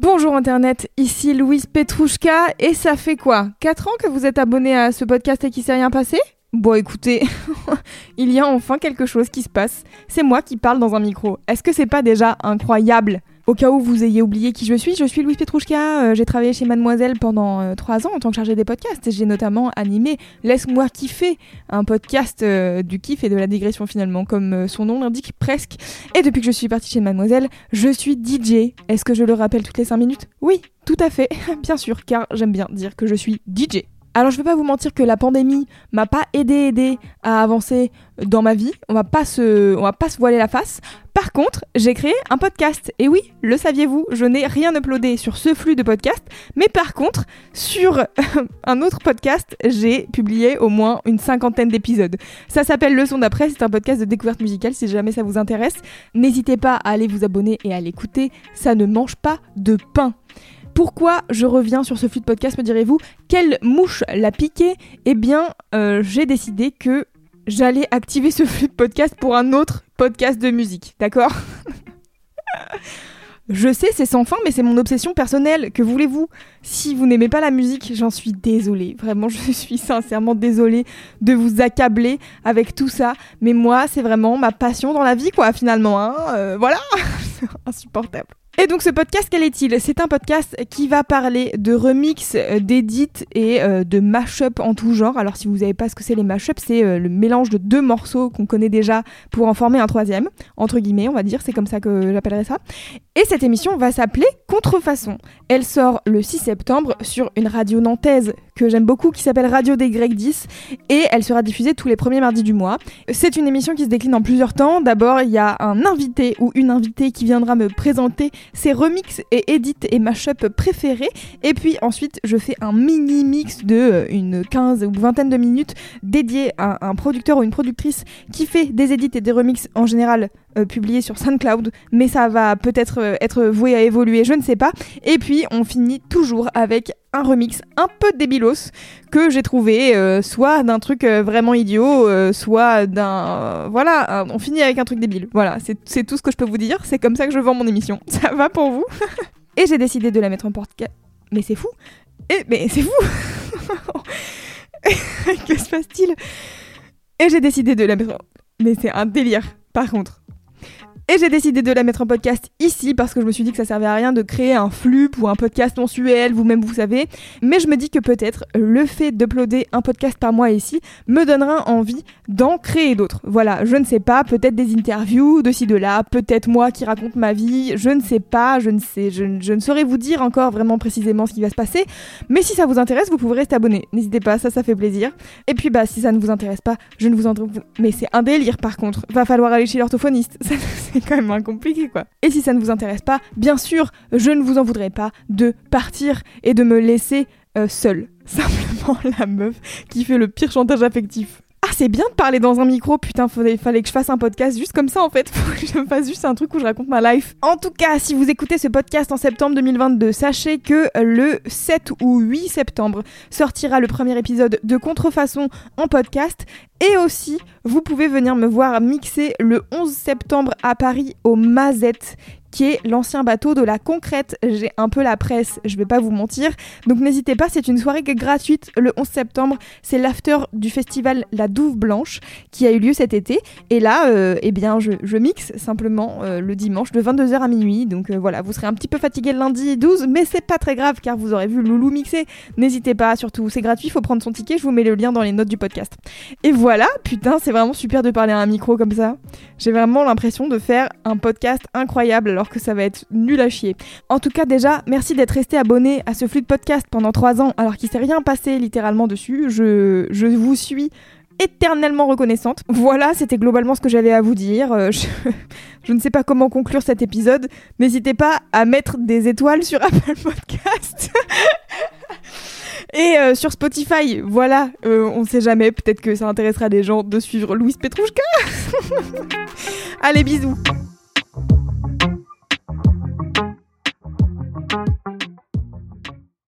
Bonjour Internet, ici Louise Petrouchka et ça fait quoi? 4 ans que vous êtes abonné à ce podcast et qu'il s'est rien passé? Bon écoutez, il y a enfin quelque chose qui se passe. C'est moi qui parle dans un micro. Est-ce que c'est pas déjà incroyable? Au cas où vous ayez oublié qui je suis, je suis Louise Petrouchka. Euh, j'ai travaillé chez Mademoiselle pendant 3 ans en tant que chargée des podcasts. J'ai notamment animé Laisse-moi kiffer, un podcast euh, du kiff et de la digression finalement, comme euh, son nom l'indique presque. Et depuis que je suis partie chez Mademoiselle, je suis DJ. Est-ce que je le rappelle toutes les 5 minutes? Oui, tout à fait, bien sûr, car j'aime bien dire que je suis DJ. Alors je vais pas vous mentir que la pandémie m'a pas aidé aidé à avancer dans ma vie. On va pas se on va pas se voiler la face. Par contre, j'ai créé un podcast. Et oui, le saviez-vous, je n'ai rien uploadé sur ce flux de podcast, mais par contre, sur un autre podcast, j'ai publié au moins une cinquantaine d'épisodes. Ça s'appelle Leçon d'après, c'est un podcast de découverte musicale si jamais ça vous intéresse. N'hésitez pas à aller vous abonner et à l'écouter, ça ne mange pas de pain. Pourquoi je reviens sur ce flux de podcast, me direz-vous Quelle mouche l'a piqué? Eh bien, euh, j'ai décidé que j'allais activer ce flux de podcast pour un autre podcast de musique, d'accord? Je sais, c'est sans fin, mais c'est mon obsession personnelle. Que voulez-vous? Si vous n'aimez pas la musique, j'en suis désolée. Vraiment, je suis sincèrement désolée de vous accabler avec tout ça. Mais moi, c'est vraiment ma passion dans la vie, quoi, finalement. Hein euh, voilà Insupportable. Et donc ce podcast, quel est-il? C'est un podcast qui va parler de remix, euh, d'édits et euh, de mash-up en tout genre. Alors si vous savez pas ce que c'est les mash-up, c'est euh, le mélange de deux morceaux qu'on connaît déjà pour en former un troisième, entre guillemets, on va dire, c'est comme ça que j'appellerais ça. Et cette émission va s'appeler Contrefaçon. Elle sort le 6 septembre sur une radio nantaise que j'aime beaucoup qui s'appelle Radio des Grecs 10 et elle sera diffusée tous les premiers mardis du mois. C'est une émission qui se décline en plusieurs temps. D'abord, il y a un invité ou une invitée qui viendra me présenter ses remix et edit et mashup préférés. Et puis ensuite, je fais un mini mix de euh, une 15 ou vingtaine de minutes dédié à un producteur ou une productrice qui fait des edits et des remix en général euh, publiés sur SoundCloud, mais ça va peut-être euh, être voué à évoluer, je ne sais pas. Et puis on finit toujours avec un remix un peu débilos que j'ai trouvé, soit d'un truc vraiment idiot, soit d'un... voilà, on finit avec un truc débile. Voilà, c'est tout ce que je peux vous dire, c'est comme ça que je vends mon émission. Ça va pour vous? Et j'ai décidé de la mettre en porte Mais c'est fou Et mais c'est fou Que se passe-t-il? Et j'ai décidé de la mettre. Mais c'est un délire, par contre. Et j'ai décidé de la mettre en podcast ici parce que je me suis dit que ça servait à rien de créer un flux pour un podcast mensuel, vous-même vous savez. Mais je me dis que peut-être le fait d'uploader un podcast par mois ici me donnera envie d'en créer d'autres. Voilà, je ne sais pas, peut-être des interviews de ci de là, peut-être moi qui raconte ma vie, je ne sais pas, je ne sais, je, ne saurais vous dire encore vraiment précisément ce qui va se passer. Mais si ça vous intéresse, vous pouvez rester abonné. N'hésitez pas, ça, ça fait plaisir. Et puis bah si ça ne vous intéresse pas, je ne vous en mais c'est un délire par contre. Va falloir aller chez l'orthophoniste. c'est quand même compliqué quoi. Et si ça ne vous intéresse pas, bien sûr, je ne vous en voudrais pas de partir et de me laisser euh, seule. Simplement la meuf qui fait le pire chantage affectif. C'est bien de parler dans un micro, putain, fallait, fallait que je fasse un podcast juste comme ça en fait. Faut que je fasse juste un truc où je raconte ma life. En tout cas, si vous écoutez ce podcast en septembre 2022, sachez que le 7 ou 8 septembre sortira le premier épisode de Contrefaçon en podcast. Et aussi, vous pouvez venir me voir mixer le 11 septembre à Paris au Mazette qui est l'ancien bateau de la concrète. J'ai un peu la presse, je vais pas vous mentir. Donc n'hésitez pas, c'est une soirée gratuite le 11 septembre. C'est l'after du festival La Douve Blanche qui a eu lieu cet été. Et là, euh, eh bien, je, mixe simplement euh, le dimanche de 22h à minuit. Donc euh, voilà, vous serez un petit peu fatigué le lundi 12, mais c'est pas très grave car vous aurez vu Loulou mixer. N'hésitez pas, surtout, c'est gratuit, faut prendre son ticket. Je vous mets le lien dans les notes du podcast. Et voilà, putain, c'est vraiment super de parler à un micro comme ça. J'ai vraiment l'impression de faire un podcast incroyable que ça va être nul à chier. En tout cas, déjà, merci d'être resté abonné à ce flux de podcast pendant 3 ans alors qu'il s'est rien passé littéralement dessus. Je, je vous suis éternellement reconnaissante. Voilà, c'était globalement ce que j'avais à vous dire. Euh, je, je, ne sais pas comment conclure cet épisode. N'hésitez pas à mettre des étoiles sur Apple Podcast. Et euh, sur Spotify, voilà, euh, on sait jamais, peut-être que ça intéressera des gens de suivre Louise Petrouchka. Allez, bisous.